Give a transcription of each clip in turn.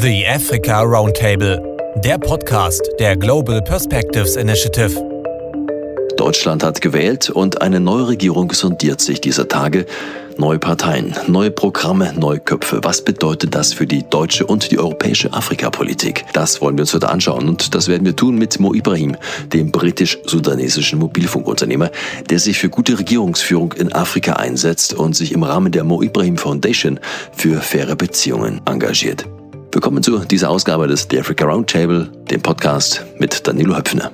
The Africa Roundtable, der Podcast der Global Perspectives Initiative. Deutschland hat gewählt und eine neue Regierung sondiert sich dieser Tage. Neue Parteien, neue Programme, neue Köpfe. Was bedeutet das für die deutsche und die europäische Afrikapolitik? Das wollen wir uns heute anschauen und das werden wir tun mit Mo Ibrahim, dem britisch-sudanesischen Mobilfunkunternehmer, der sich für gute Regierungsführung in Afrika einsetzt und sich im Rahmen der Mo Ibrahim Foundation für faire Beziehungen engagiert. Willkommen zu dieser Ausgabe des The Africa Roundtable, dem Podcast mit Danilo Höpfner.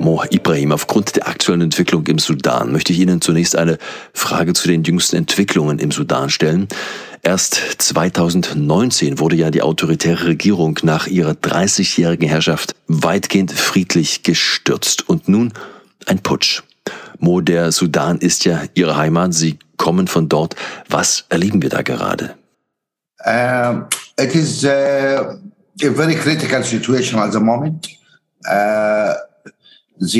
Mo Ibrahim, aufgrund der aktuellen Entwicklung im Sudan möchte ich Ihnen zunächst eine Frage zu den jüngsten Entwicklungen im Sudan stellen. Erst 2019 wurde ja die autoritäre Regierung nach ihrer 30-jährigen Herrschaft weitgehend friedlich gestürzt und nun ein Putsch. Mo, der Sudan ist ja Ihre Heimat. Sie kommen von dort. Was erleben wir da gerade? Uh, it is uh, a very critical situation at the moment. Uh, es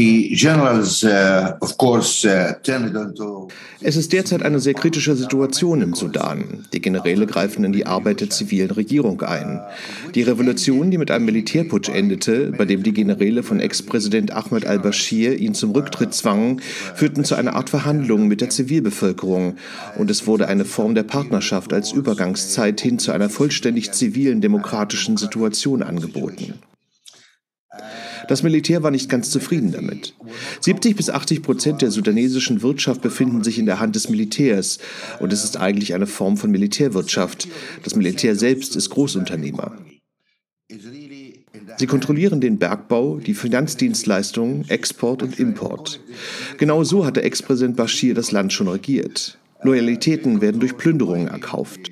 ist derzeit eine sehr kritische Situation im Sudan. Die Generäle greifen in die Arbeit der zivilen Regierung ein. Die Revolution, die mit einem Militärputsch endete, bei dem die Generäle von Ex-Präsident Ahmed al-Bashir ihn zum Rücktritt zwangen, führten zu einer Art Verhandlung mit der Zivilbevölkerung. Und es wurde eine Form der Partnerschaft als Übergangszeit hin zu einer vollständig zivilen demokratischen Situation angeboten. Das Militär war nicht ganz zufrieden damit. 70 bis 80 Prozent der sudanesischen Wirtschaft befinden sich in der Hand des Militärs und es ist eigentlich eine Form von Militärwirtschaft. Das Militär selbst ist Großunternehmer. Sie kontrollieren den Bergbau, die Finanzdienstleistungen, Export und Import. Genau so hatte Ex-Präsident Bashir das Land schon regiert. Loyalitäten werden durch Plünderungen erkauft.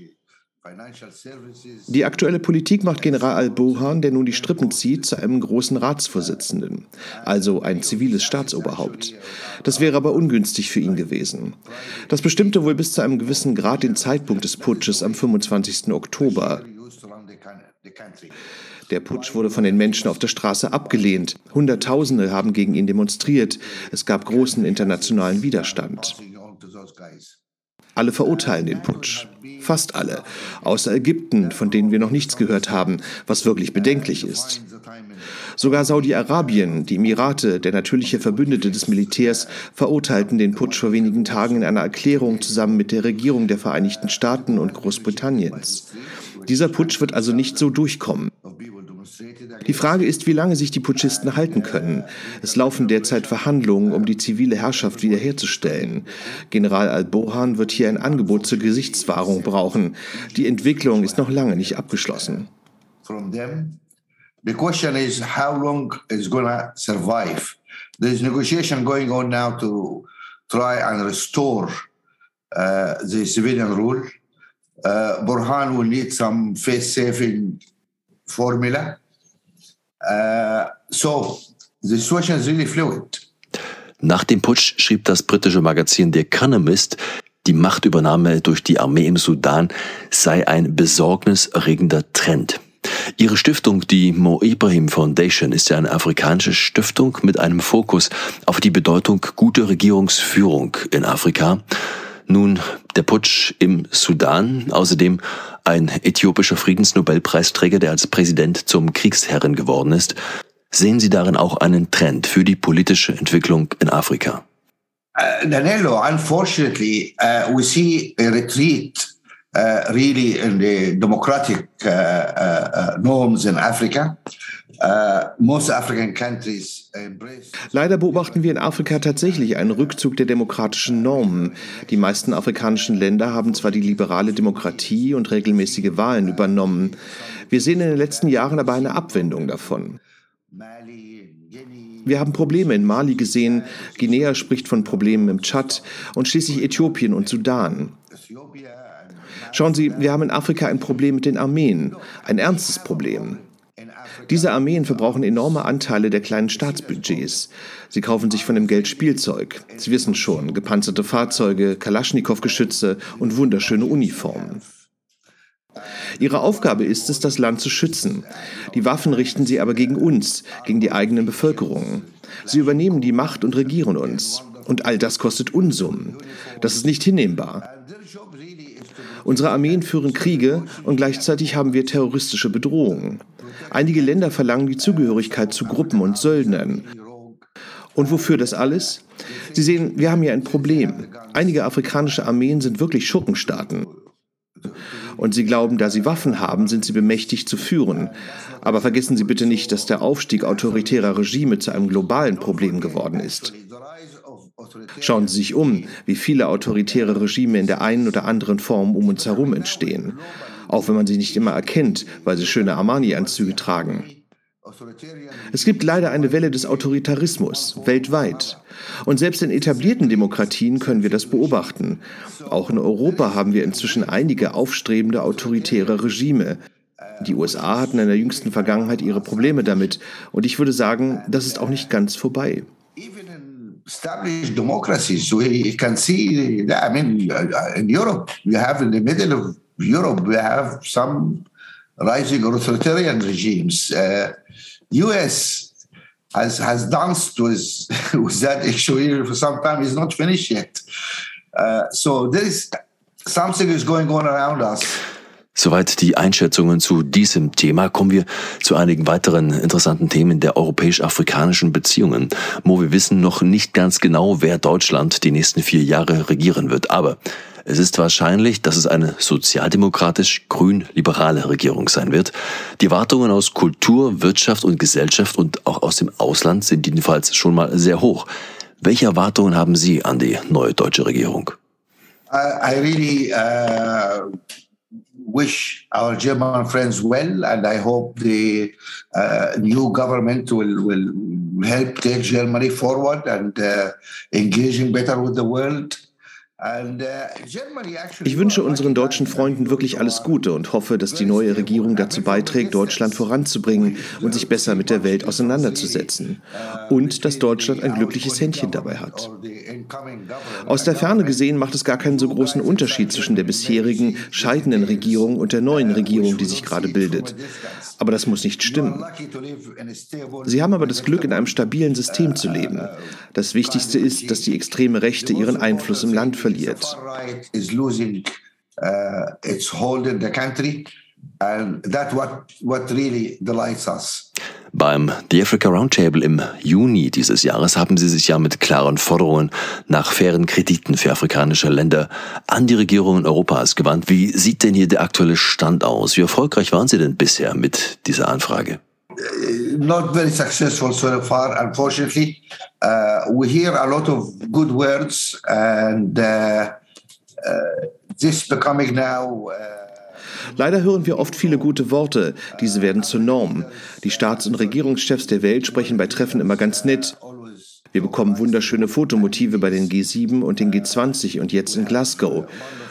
Die aktuelle Politik macht General al-Burhan, der nun die Strippen zieht, zu einem großen Ratsvorsitzenden, also ein ziviles Staatsoberhaupt. Das wäre aber ungünstig für ihn gewesen. Das bestimmte wohl bis zu einem gewissen Grad den Zeitpunkt des Putsches am 25. Oktober. Der Putsch wurde von den Menschen auf der Straße abgelehnt. Hunderttausende haben gegen ihn demonstriert. Es gab großen internationalen Widerstand. Alle verurteilen den Putsch. Fast alle. Außer Ägypten, von denen wir noch nichts gehört haben, was wirklich bedenklich ist. Sogar Saudi-Arabien, die Emirate, der natürliche Verbündete des Militärs, verurteilten den Putsch vor wenigen Tagen in einer Erklärung zusammen mit der Regierung der Vereinigten Staaten und Großbritanniens. Dieser Putsch wird also nicht so durchkommen. Die Frage ist, wie lange sich die Putschisten halten können. Es laufen derzeit Verhandlungen, um die zivile Herrschaft wiederherzustellen. General al-Bohan wird hier ein Angebot zur Gesichtswahrung brauchen. Die Entwicklung ist noch lange nicht abgeschlossen. The question is how long is going to survive. There's negotiation going on now to try and restore uh, the civilian. Uh, Burhan will need some face-saving formula. Uh, so, the situation is really fluid. Nach dem Putsch schrieb das britische Magazin The Economist, die Machtübernahme durch die Armee im Sudan sei ein besorgniserregender Trend. Ihre Stiftung, die Mo Ibrahim Foundation, ist ja eine afrikanische Stiftung mit einem Fokus auf die Bedeutung guter Regierungsführung in Afrika. Nun der Putsch im Sudan, außerdem ein äthiopischer Friedensnobelpreisträger, der als Präsident zum Kriegsherren geworden ist. Sehen Sie darin auch einen Trend für die politische Entwicklung in Afrika? Uh, Danilo, unfortunately, uh, we see a retreat uh, really in the democratic uh, uh, uh, norms in Africa. Leider beobachten wir in Afrika tatsächlich einen Rückzug der demokratischen Normen. Die meisten afrikanischen Länder haben zwar die liberale Demokratie und regelmäßige Wahlen übernommen. Wir sehen in den letzten Jahren aber eine Abwendung davon. Wir haben Probleme in Mali gesehen, Guinea spricht von Problemen im Tschad und schließlich Äthiopien und Sudan. Schauen Sie, wir haben in Afrika ein Problem mit den Armeen, ein ernstes Problem. Diese Armeen verbrauchen enorme Anteile der kleinen Staatsbudgets. Sie kaufen sich von dem Geld Spielzeug. Sie wissen schon, gepanzerte Fahrzeuge, Kalaschnikow-Geschütze und wunderschöne Uniformen. Ihre Aufgabe ist es, das Land zu schützen. Die Waffen richten sie aber gegen uns, gegen die eigenen Bevölkerungen. Sie übernehmen die Macht und regieren uns. Und all das kostet Unsummen. Das ist nicht hinnehmbar. Unsere Armeen führen Kriege und gleichzeitig haben wir terroristische Bedrohungen. Einige Länder verlangen die Zugehörigkeit zu Gruppen und Söldnern. Und wofür das alles? Sie sehen, wir haben hier ein Problem. Einige afrikanische Armeen sind wirklich Schurkenstaaten. Und sie glauben, da sie Waffen haben, sind sie bemächtigt zu führen. Aber vergessen Sie bitte nicht, dass der Aufstieg autoritärer Regime zu einem globalen Problem geworden ist. Schauen Sie sich um, wie viele autoritäre Regime in der einen oder anderen Form um uns herum entstehen. Auch wenn man sie nicht immer erkennt, weil sie schöne Armani-Anzüge tragen. Es gibt leider eine Welle des Autoritarismus weltweit. Und selbst in etablierten Demokratien können wir das beobachten. Auch in Europa haben wir inzwischen einige aufstrebende autoritäre Regime. Die USA hatten in der jüngsten Vergangenheit ihre Probleme damit. Und ich würde sagen, das ist auch nicht ganz vorbei. Established democracies. We can see that. I mean, in Europe, you have in the middle of Europe, we have some rising authoritarian regimes. Uh, U.S. has has danced with with that issue here for some time. It's not finished yet. Uh, so there is something is going on around us. Soweit die Einschätzungen zu diesem Thema. Kommen wir zu einigen weiteren interessanten Themen der europäisch-afrikanischen Beziehungen. Mo, wir wissen noch nicht ganz genau, wer Deutschland die nächsten vier Jahre regieren wird. Aber es ist wahrscheinlich, dass es eine sozialdemokratisch-grün-liberale Regierung sein wird. Die Erwartungen aus Kultur, Wirtschaft und Gesellschaft und auch aus dem Ausland sind jedenfalls schon mal sehr hoch. Welche Erwartungen haben Sie an die neue deutsche Regierung? I, I really uh, wish our German friends well, and I hope the uh, new government will, will help take Germany forward and uh, engaging better with the world. Ich wünsche unseren deutschen Freunden wirklich alles Gute und hoffe, dass die neue Regierung dazu beiträgt, Deutschland voranzubringen und sich besser mit der Welt auseinanderzusetzen. Und dass Deutschland ein glückliches Händchen dabei hat. Aus der Ferne gesehen macht es gar keinen so großen Unterschied zwischen der bisherigen scheidenden Regierung und der neuen Regierung, die sich gerade bildet. Aber das muss nicht stimmen. Sie haben aber das Glück, in einem stabilen System zu leben. Das Wichtigste ist, dass die extreme Rechte ihren Einfluss im Land verliert. Beim The Africa Roundtable im Juni dieses Jahres haben Sie sich ja mit klaren Forderungen nach fairen Krediten für afrikanische Länder an die Regierungen Europas gewandt. Wie sieht denn hier der aktuelle Stand aus? Wie erfolgreich waren Sie denn bisher mit dieser Anfrage? Uh, not very successful so far, unfortunately. Uh, we hear a lot of good words, and uh, uh this becoming now. Uh, Leider hören wir oft viele gute Worte. Diese werden zur Norm. Die Staats- und Regierungschefs der Welt sprechen bei Treffen immer ganz nett. Wir bekommen wunderschöne Fotomotive bei den G7 und den G20 und jetzt in Glasgow.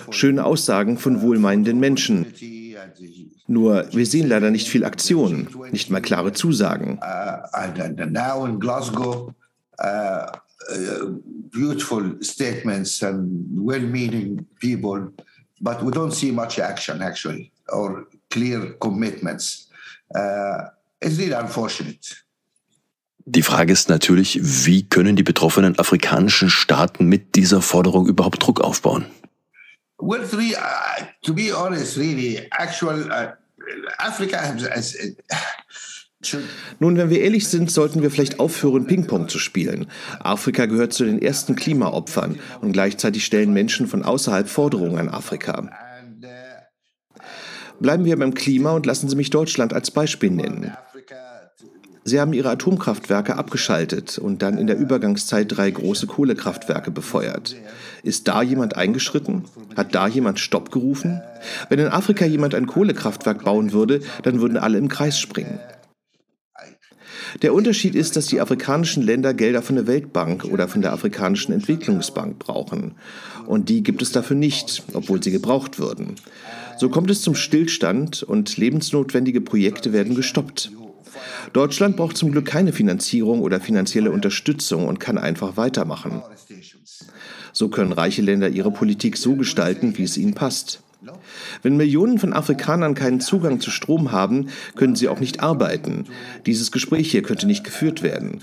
Schöne Aussagen von wohlmeinenden Menschen. Nur wir sehen leider nicht viel Aktion, nicht mal klare Zusagen. Beautiful statements and well-meaning people but we don't see much action actually or clear commitments. Uh, it's really unfortunate. Die Frage ist natürlich, wie können die betroffenen afrikanischen Staaten mit dieser Forderung überhaupt Druck aufbauen? Well, three, uh, to be honest, really, actual uh, Africa has, has nun, wenn wir ehrlich sind, sollten wir vielleicht aufhören, Ping-Pong zu spielen. Afrika gehört zu den ersten Klimaopfern und gleichzeitig stellen Menschen von außerhalb Forderungen an Afrika. Bleiben wir beim Klima und lassen Sie mich Deutschland als Beispiel nennen. Sie haben ihre Atomkraftwerke abgeschaltet und dann in der Übergangszeit drei große Kohlekraftwerke befeuert. Ist da jemand eingeschritten? Hat da jemand Stopp gerufen? Wenn in Afrika jemand ein Kohlekraftwerk bauen würde, dann würden alle im Kreis springen. Der Unterschied ist, dass die afrikanischen Länder Gelder von der Weltbank oder von der Afrikanischen Entwicklungsbank brauchen. Und die gibt es dafür nicht, obwohl sie gebraucht würden. So kommt es zum Stillstand und lebensnotwendige Projekte werden gestoppt. Deutschland braucht zum Glück keine Finanzierung oder finanzielle Unterstützung und kann einfach weitermachen. So können reiche Länder ihre Politik so gestalten, wie es ihnen passt. Wenn Millionen von Afrikanern keinen Zugang zu Strom haben, können sie auch nicht arbeiten. Dieses Gespräch hier könnte nicht geführt werden.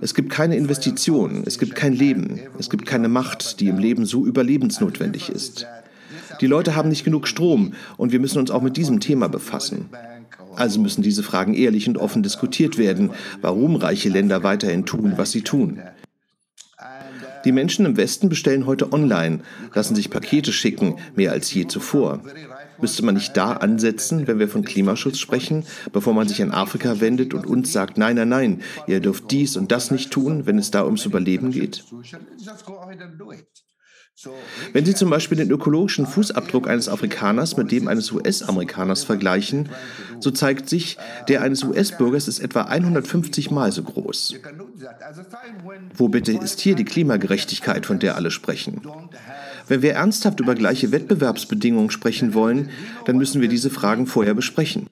Es gibt keine Investitionen, es gibt kein Leben, es gibt keine Macht, die im Leben so überlebensnotwendig ist. Die Leute haben nicht genug Strom und wir müssen uns auch mit diesem Thema befassen. Also müssen diese Fragen ehrlich und offen diskutiert werden, warum reiche Länder weiterhin tun, was sie tun. Die Menschen im Westen bestellen heute online, lassen sich Pakete schicken, mehr als je zuvor. Müsste man nicht da ansetzen, wenn wir von Klimaschutz sprechen, bevor man sich an Afrika wendet und uns sagt, nein, nein, nein, ihr dürft dies und das nicht tun, wenn es da ums Überleben geht? Wenn Sie zum Beispiel den ökologischen Fußabdruck eines Afrikaners mit dem eines US-Amerikaners vergleichen, so zeigt sich, der eines US-Bürgers ist etwa 150 Mal so groß. Wo bitte ist hier die Klimagerechtigkeit, von der alle sprechen? Wenn wir ernsthaft über gleiche Wettbewerbsbedingungen sprechen wollen, dann müssen wir diese Fragen vorher besprechen.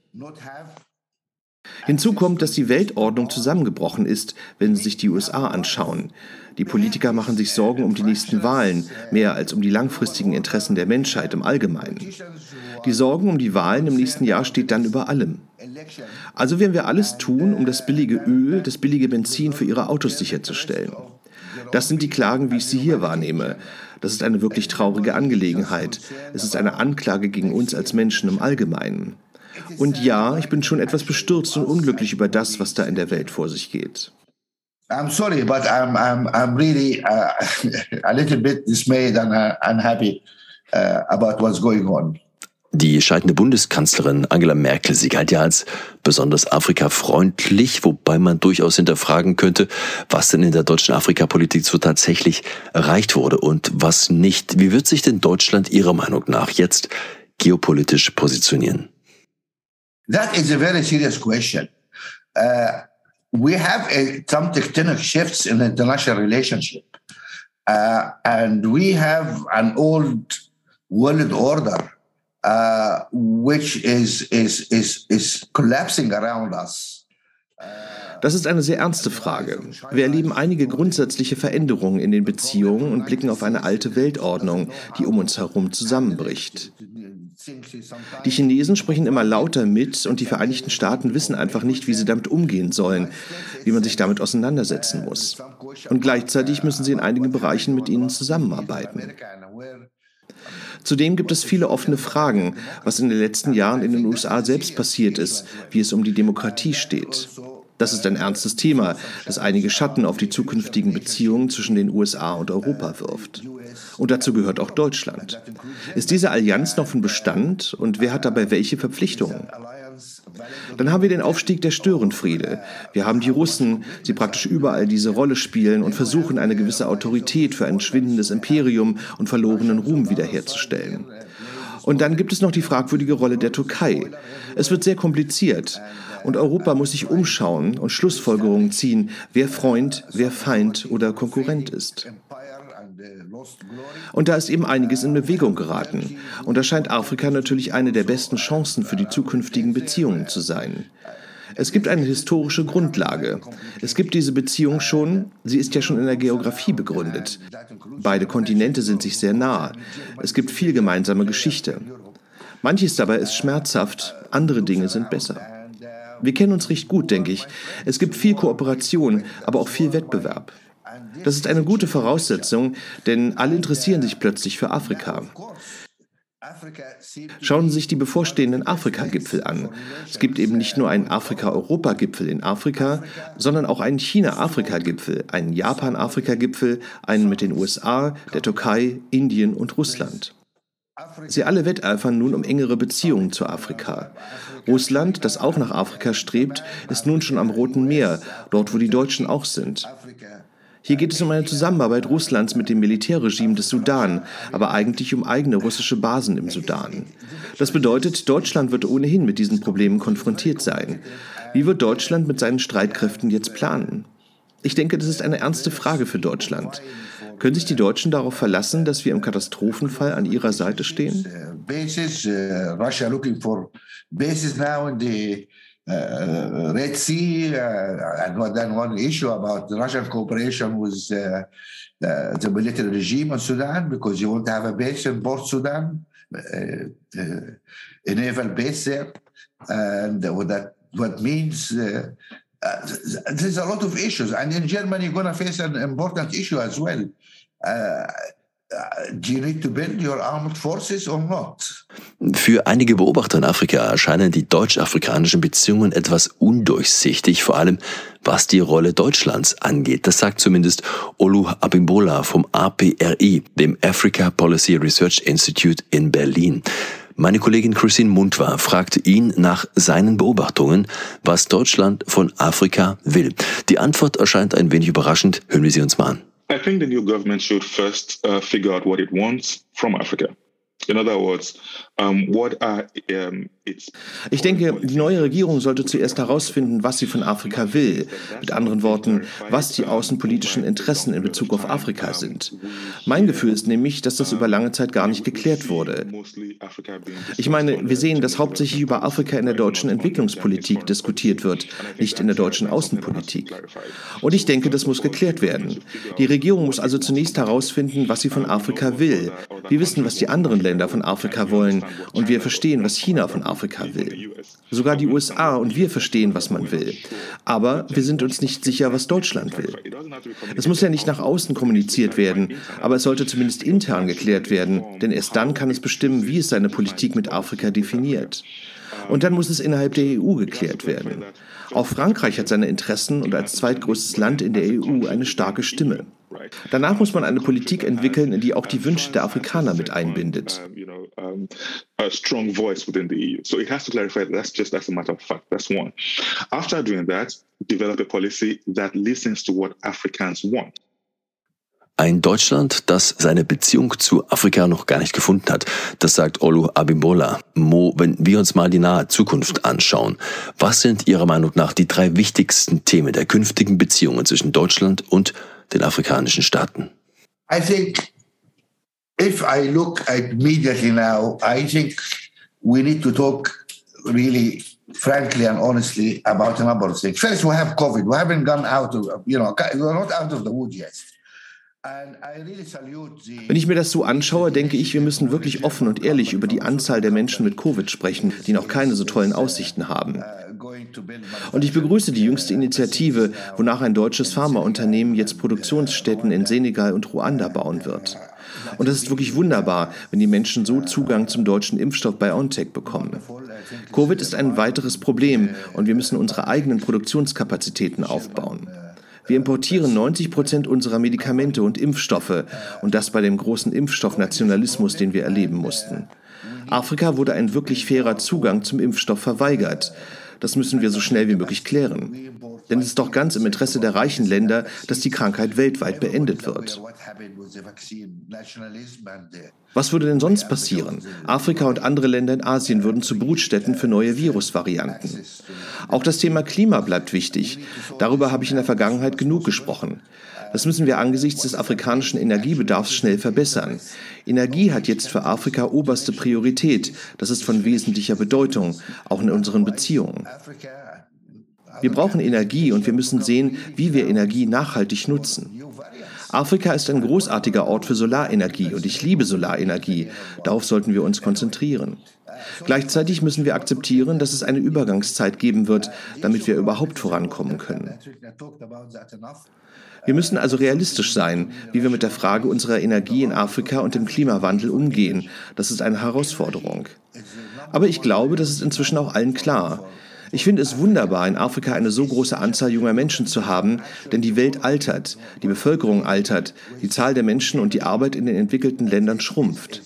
Hinzu kommt, dass die Weltordnung zusammengebrochen ist, wenn Sie sich die USA anschauen. Die Politiker machen sich Sorgen um die nächsten Wahlen, mehr als um die langfristigen Interessen der Menschheit im Allgemeinen. Die Sorgen um die Wahlen im nächsten Jahr steht dann über allem. Also werden wir alles tun, um das billige Öl, das billige Benzin für ihre Autos sicherzustellen. Das sind die Klagen, wie ich sie hier wahrnehme. Das ist eine wirklich traurige Angelegenheit. Es ist eine Anklage gegen uns als Menschen im Allgemeinen. Und ja, ich bin schon etwas bestürzt und unglücklich über das, was da in der Welt vor sich geht. I'm sorry, but I'm I'm I'm really uh, a little bit dismayed and uh, unhappy uh, about what's going on. Die scheidende Bundeskanzlerin Angela Merkel, sie galt ja als besonders afrikafreundlich, wobei man durchaus hinterfragen könnte, was denn in der deutschen Afrikapolitik so tatsächlich erreicht wurde und was nicht. Wie wird sich denn Deutschland Ihrer Meinung nach jetzt geopolitisch positionieren? That is a very serious question. Uh, we have a, some tectonic shifts in international relationship, uh, and we have an old world order uh, which is is is is collapsing around us. Das ist eine sehr ernste Frage. Wir erleben einige grundsätzliche Veränderungen in den Beziehungen und blicken auf eine alte Weltordnung, die um uns herum zusammenbricht. Die Chinesen sprechen immer lauter mit und die Vereinigten Staaten wissen einfach nicht, wie sie damit umgehen sollen, wie man sich damit auseinandersetzen muss. Und gleichzeitig müssen sie in einigen Bereichen mit ihnen zusammenarbeiten. Zudem gibt es viele offene Fragen, was in den letzten Jahren in den USA selbst passiert ist, wie es um die Demokratie steht. Das ist ein ernstes Thema, das einige Schatten auf die zukünftigen Beziehungen zwischen den USA und Europa wirft. Und dazu gehört auch Deutschland. Ist diese Allianz noch von Bestand und wer hat dabei welche Verpflichtungen? Dann haben wir den Aufstieg der Störenfriede. Wir haben die Russen, die praktisch überall diese Rolle spielen und versuchen, eine gewisse Autorität für ein schwindendes Imperium und verlorenen Ruhm wiederherzustellen. Und dann gibt es noch die fragwürdige Rolle der Türkei. Es wird sehr kompliziert. Und Europa muss sich umschauen und Schlussfolgerungen ziehen, wer Freund, wer Feind oder Konkurrent ist. Und da ist eben einiges in Bewegung geraten. Und da scheint Afrika natürlich eine der besten Chancen für die zukünftigen Beziehungen zu sein. Es gibt eine historische Grundlage. Es gibt diese Beziehung schon, sie ist ja schon in der Geografie begründet. Beide Kontinente sind sich sehr nah. Es gibt viel gemeinsame Geschichte. Manches dabei ist schmerzhaft, andere Dinge sind besser. Wir kennen uns recht gut, denke ich. Es gibt viel Kooperation, aber auch viel Wettbewerb. Das ist eine gute Voraussetzung, denn alle interessieren sich plötzlich für Afrika. Schauen Sie sich die bevorstehenden Afrika-Gipfel an. Es gibt eben nicht nur einen Afrika-Europa-Gipfel in Afrika, sondern auch einen China-Afrika-Gipfel, einen Japan-Afrika-Gipfel, einen mit den USA, der Türkei, Indien und Russland. Sie alle wetteifern nun um engere Beziehungen zu Afrika. Russland, das auch nach Afrika strebt, ist nun schon am Roten Meer, dort wo die Deutschen auch sind. Hier geht es um eine Zusammenarbeit Russlands mit dem Militärregime des Sudan, aber eigentlich um eigene russische Basen im Sudan. Das bedeutet, Deutschland wird ohnehin mit diesen Problemen konfrontiert sein. Wie wird Deutschland mit seinen Streitkräften jetzt planen? Ich denke, das ist eine ernste Frage für Deutschland. Können sich die Deutschen darauf verlassen, dass wir im Katastrophenfall an ihrer Seite stehen? Bases, uh, Russia looking for bases now in the uh, Red Sea, uh, and then one issue about Russian cooperation with uh, the military regime in Sudan because you want to have a base in Port Sudan, a naval base there, and what that what means. Uh, there's a lot of issues, and in Germany, you're going to face an important issue as well. Für einige Beobachter in Afrika erscheinen die deutsch-afrikanischen Beziehungen etwas undurchsichtig, vor allem was die Rolle Deutschlands angeht. Das sagt zumindest Olu Abimbola vom APRI, dem Africa Policy Research Institute in Berlin. Meine Kollegin Christine Mundwa fragte ihn nach seinen Beobachtungen, was Deutschland von Afrika will. Die Antwort erscheint ein wenig überraschend. Hören wir sie uns mal an. I think the new government should first uh, figure out what it wants from Africa. In other words, ich denke, die neue Regierung sollte zuerst herausfinden, was sie von Afrika will. Mit anderen Worten, was die außenpolitischen Interessen in Bezug auf Afrika sind. Mein Gefühl ist nämlich, dass das über lange Zeit gar nicht geklärt wurde. Ich meine, wir sehen, dass hauptsächlich über Afrika in der deutschen Entwicklungspolitik diskutiert wird, nicht in der deutschen Außenpolitik. Und ich denke, das muss geklärt werden. Die Regierung muss also zunächst herausfinden, was sie von Afrika will. Wir wissen, was die anderen Länder von Afrika wollen und wir verstehen, was China von Afrika will. Sogar die USA und wir verstehen, was man will. Aber wir sind uns nicht sicher, was Deutschland will. Es muss ja nicht nach außen kommuniziert werden, aber es sollte zumindest intern geklärt werden, denn erst dann kann es bestimmen, wie es seine Politik mit Afrika definiert. Und dann muss es innerhalb der EU geklärt werden. Auch Frankreich hat seine Interessen und als zweitgrößtes Land in der EU eine starke Stimme. Danach muss man eine Politik entwickeln, die auch die Wünsche der Afrikaner mit einbindet. A strong voice within the EU. So it has to clarify that's just as a matter of fact. That's one. After doing that, develop a policy that listens to what Africans want. Ein Deutschland, das seine Beziehung zu Afrika noch gar nicht gefunden hat. Das sagt Olu Abimbola. Mo, wenn wir uns mal die nahe Zukunft anschauen, was sind Ihrer Meinung nach die drei wichtigsten Themen der künftigen Beziehungen zwischen Deutschland und den afrikanischen Staaten? I think if I look at immediately now, I think we need to talk really frankly and honestly about a number of things. First, we have COVID. We haven't gone out of, you know, we're not out of the woods yet. Wenn ich mir das so anschaue, denke ich, wir müssen wirklich offen und ehrlich über die Anzahl der Menschen mit Covid sprechen, die noch keine so tollen Aussichten haben. Und ich begrüße die jüngste Initiative, wonach ein deutsches Pharmaunternehmen jetzt Produktionsstätten in Senegal und Ruanda bauen wird. Und das ist wirklich wunderbar, wenn die Menschen so Zugang zum deutschen Impfstoff BioNTech bekommen. Covid ist ein weiteres Problem und wir müssen unsere eigenen Produktionskapazitäten aufbauen. Wir importieren 90 Prozent unserer Medikamente und Impfstoffe und das bei dem großen Impfstoffnationalismus, den wir erleben mussten. Afrika wurde ein wirklich fairer Zugang zum Impfstoff verweigert. Das müssen wir so schnell wie möglich klären. Denn es ist doch ganz im Interesse der reichen Länder, dass die Krankheit weltweit beendet wird. Was würde denn sonst passieren? Afrika und andere Länder in Asien würden zu Brutstätten für neue Virusvarianten. Auch das Thema Klima bleibt wichtig. Darüber habe ich in der Vergangenheit genug gesprochen. Das müssen wir angesichts des afrikanischen Energiebedarfs schnell verbessern. Energie hat jetzt für Afrika oberste Priorität. Das ist von wesentlicher Bedeutung, auch in unseren Beziehungen. Wir brauchen Energie und wir müssen sehen, wie wir Energie nachhaltig nutzen. Afrika ist ein großartiger Ort für Solarenergie und ich liebe Solarenergie. Darauf sollten wir uns konzentrieren. Gleichzeitig müssen wir akzeptieren, dass es eine Übergangszeit geben wird, damit wir überhaupt vorankommen können. Wir müssen also realistisch sein, wie wir mit der Frage unserer Energie in Afrika und dem Klimawandel umgehen. Das ist eine Herausforderung. Aber ich glaube, das ist inzwischen auch allen klar. Ich finde es wunderbar, in Afrika eine so große Anzahl junger Menschen zu haben, denn die Welt altert, die Bevölkerung altert, die Zahl der Menschen und die Arbeit in den entwickelten Ländern schrumpft.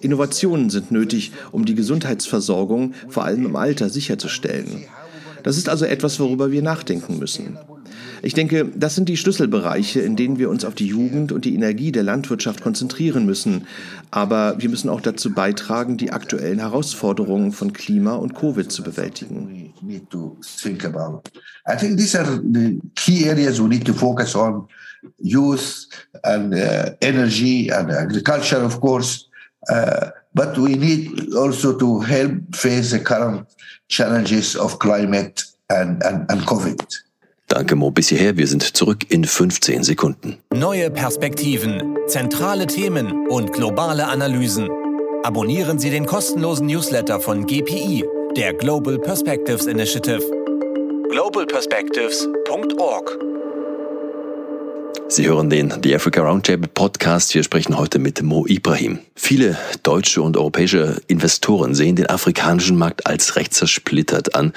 Innovationen sind nötig, um die Gesundheitsversorgung, vor allem im Alter, sicherzustellen. Das ist also etwas, worüber wir nachdenken müssen. Ich denke, das sind die Schlüsselbereiche, in denen wir uns auf die Jugend und die Energie der Landwirtschaft konzentrieren müssen. Aber wir müssen auch dazu beitragen, die aktuellen Herausforderungen von Klima und Covid zu bewältigen. I think these are the key areas we need to focus on: youth and uh, energy and agriculture, of course. Uh, but we need also to help face the current challenges of climate and, and, and COVID. Danke, Mo. Bis hierher. Wir sind zurück in 15 Sekunden. Neue Perspektiven, zentrale Themen und globale Analysen. Abonnieren Sie den kostenlosen Newsletter von GPI, der Global Perspectives Initiative. globalperspectives.org Sie hören den The Africa Roundtable Podcast. Wir sprechen heute mit Mo Ibrahim. Viele deutsche und europäische Investoren sehen den afrikanischen Markt als recht zersplittert an.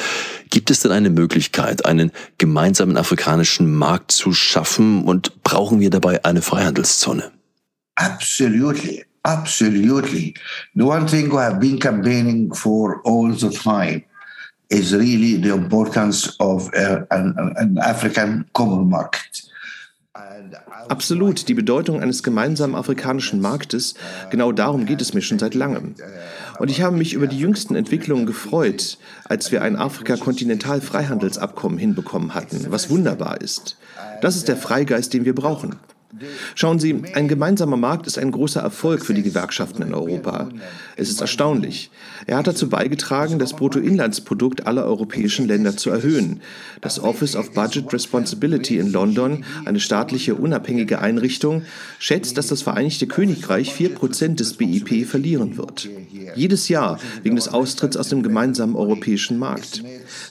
Gibt es denn eine Möglichkeit, einen gemeinsamen afrikanischen Markt zu schaffen und brauchen wir dabei eine Freihandelszone? Absolutely. Absolutely. The one thing we have been campaigning for all the time is really the importance of uh, an, an African common market. Absolut, die Bedeutung eines gemeinsamen afrikanischen Marktes, genau darum geht es mir schon seit langem. Und ich habe mich über die jüngsten Entwicklungen gefreut, als wir ein Afrika-Kontinental-Freihandelsabkommen hinbekommen hatten, was wunderbar ist. Das ist der Freigeist, den wir brauchen. Schauen Sie, ein gemeinsamer Markt ist ein großer Erfolg für die Gewerkschaften in Europa. Es ist erstaunlich. Er hat dazu beigetragen, das Bruttoinlandsprodukt aller europäischen Länder zu erhöhen. Das Office of Budget Responsibility in London, eine staatliche unabhängige Einrichtung, schätzt, dass das Vereinigte Königreich 4% des BIP verlieren wird. Jedes Jahr wegen des Austritts aus dem gemeinsamen europäischen Markt.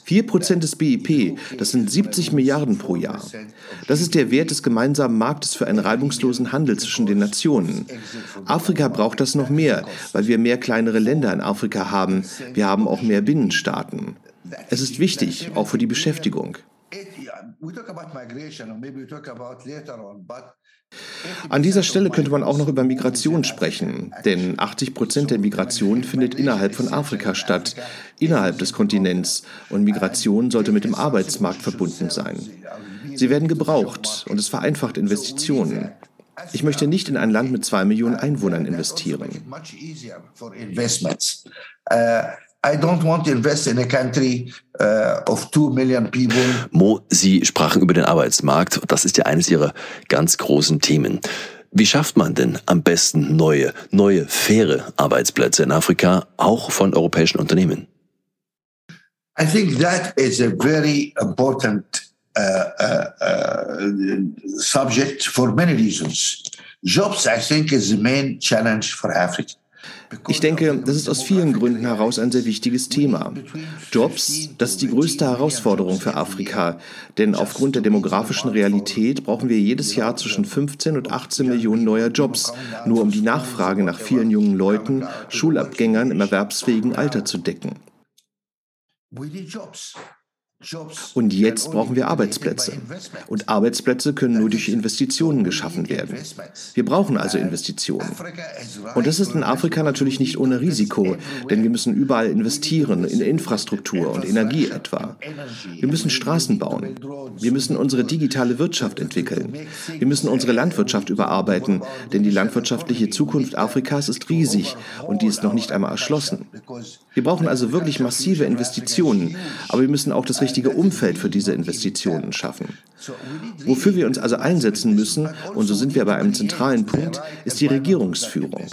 4% des BIP, das sind 70 Milliarden pro Jahr. Das ist der Wert des gemeinsamen Marktes für einen reibungslosen Handel zwischen den Nationen. Afrika braucht das noch mehr, weil wir mehr kleinere Länder in Afrika haben. Wir haben auch mehr Binnenstaaten. Es ist wichtig, auch für die Beschäftigung. An dieser Stelle könnte man auch noch über Migration sprechen, denn 80 Prozent der Migration findet innerhalb von Afrika statt, innerhalb des Kontinents, und Migration sollte mit dem Arbeitsmarkt verbunden sein. Sie werden gebraucht und es vereinfacht Investitionen. Ich möchte nicht in ein Land mit zwei Millionen Einwohnern investieren. I don't want to invest in a country uh, of two million people. Mo, Sie sprachen über den Arbeitsmarkt. Das ist ja eines Ihrer ganz großen Themen. Wie schafft man denn am besten neue, neue, faire Arbeitsplätze in Afrika, auch von europäischen Unternehmen? I think that is a very important subject for many reasons. Jobs, I think, is the main challenge for Africa. Ich denke, das ist aus vielen Gründen heraus ein sehr wichtiges Thema. Jobs, das ist die größte Herausforderung für Afrika, denn aufgrund der demografischen Realität brauchen wir jedes Jahr zwischen 15 und 18 Millionen neuer Jobs, nur um die Nachfrage nach vielen jungen Leuten, Schulabgängern im erwerbsfähigen Alter zu decken. Und jetzt brauchen wir Arbeitsplätze. Und Arbeitsplätze können nur durch Investitionen geschaffen werden. Wir brauchen also Investitionen. Und das ist in Afrika natürlich nicht ohne Risiko, denn wir müssen überall investieren, in Infrastruktur und Energie etwa. Wir müssen Straßen bauen. Wir müssen unsere digitale Wirtschaft entwickeln. Wir müssen unsere Landwirtschaft überarbeiten, denn die landwirtschaftliche Zukunft Afrikas ist riesig und die ist noch nicht einmal erschlossen. Wir brauchen also wirklich massive Investitionen, aber wir müssen auch das richtige richtige Umfeld für diese Investitionen schaffen. Wofür wir uns also einsetzen müssen, und so sind wir bei einem zentralen Punkt, ist die Regierungsführung.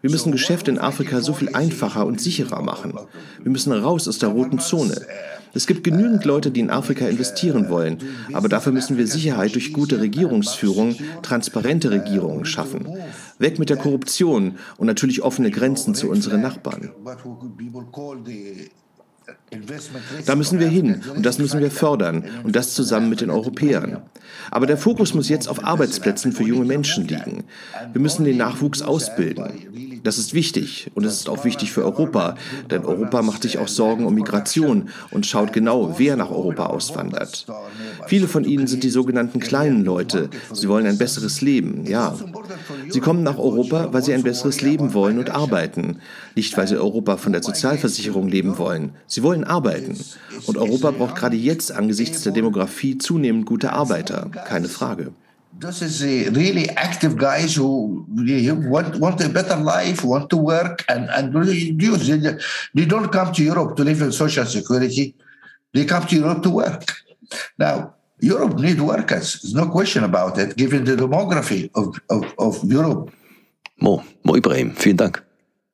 Wir müssen Geschäfte in Afrika so viel einfacher und sicherer machen. Wir müssen raus aus der roten Zone. Es gibt genügend Leute, die in Afrika investieren wollen, aber dafür müssen wir Sicherheit durch gute Regierungsführung, transparente Regierungen schaffen. Weg mit der Korruption und natürlich offene Grenzen zu unseren Nachbarn. Da müssen wir hin und das müssen wir fördern und das zusammen mit den Europäern. Aber der Fokus muss jetzt auf Arbeitsplätzen für junge Menschen liegen. Wir müssen den Nachwuchs ausbilden. Das ist wichtig und es ist auch wichtig für Europa, denn Europa macht sich auch Sorgen um Migration und schaut genau, wer nach Europa auswandert. Viele von ihnen sind die sogenannten kleinen Leute. Sie wollen ein besseres Leben, ja. Sie kommen nach Europa, weil sie ein besseres Leben wollen und arbeiten. Nicht, weil sie Europa von der Sozialversicherung leben wollen. Sie wollen arbeiten. Und Europa braucht gerade jetzt angesichts der Demografie zunehmend gute Arbeiter, keine Frage. this is really active guys who want, want a better life, want to work, and, and really use. They don't come to Europe to live in social security. They come to Europe to work. Now, Europe need workers. There's no question about it, given the demography of, of, of Europe. Mo, Mo Ibrahim, vielen Dank.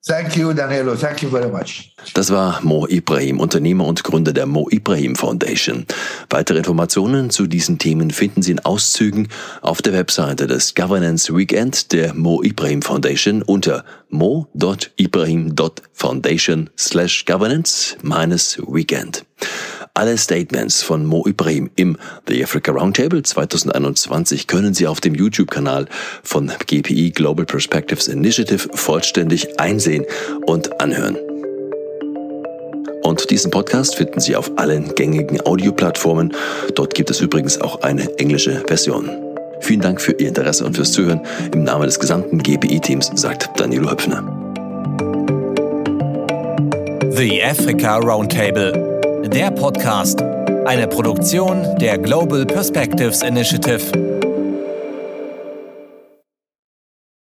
Thank you, Danilo. Thank you very much. Das war Mo Ibrahim, Unternehmer und Gründer der Mo Ibrahim Foundation. Weitere Informationen zu diesen Themen finden Sie in Auszügen auf der Webseite des Governance Weekend der Mo Ibrahim Foundation unter mo.ibrahim.foundation slash governance minus weekend. Alle Statements von Mo Ibrahim im The Africa Roundtable 2021 können Sie auf dem YouTube-Kanal von GPI Global Perspectives Initiative vollständig einsehen und anhören. Und diesen Podcast finden Sie auf allen gängigen Audioplattformen. Dort gibt es übrigens auch eine englische Version. Vielen Dank für Ihr Interesse und fürs Zuhören. Im Namen des gesamten GPI-Teams sagt Danilo Höpfner. The Africa Roundtable, der Podcast, eine Produktion der Global Perspectives Initiative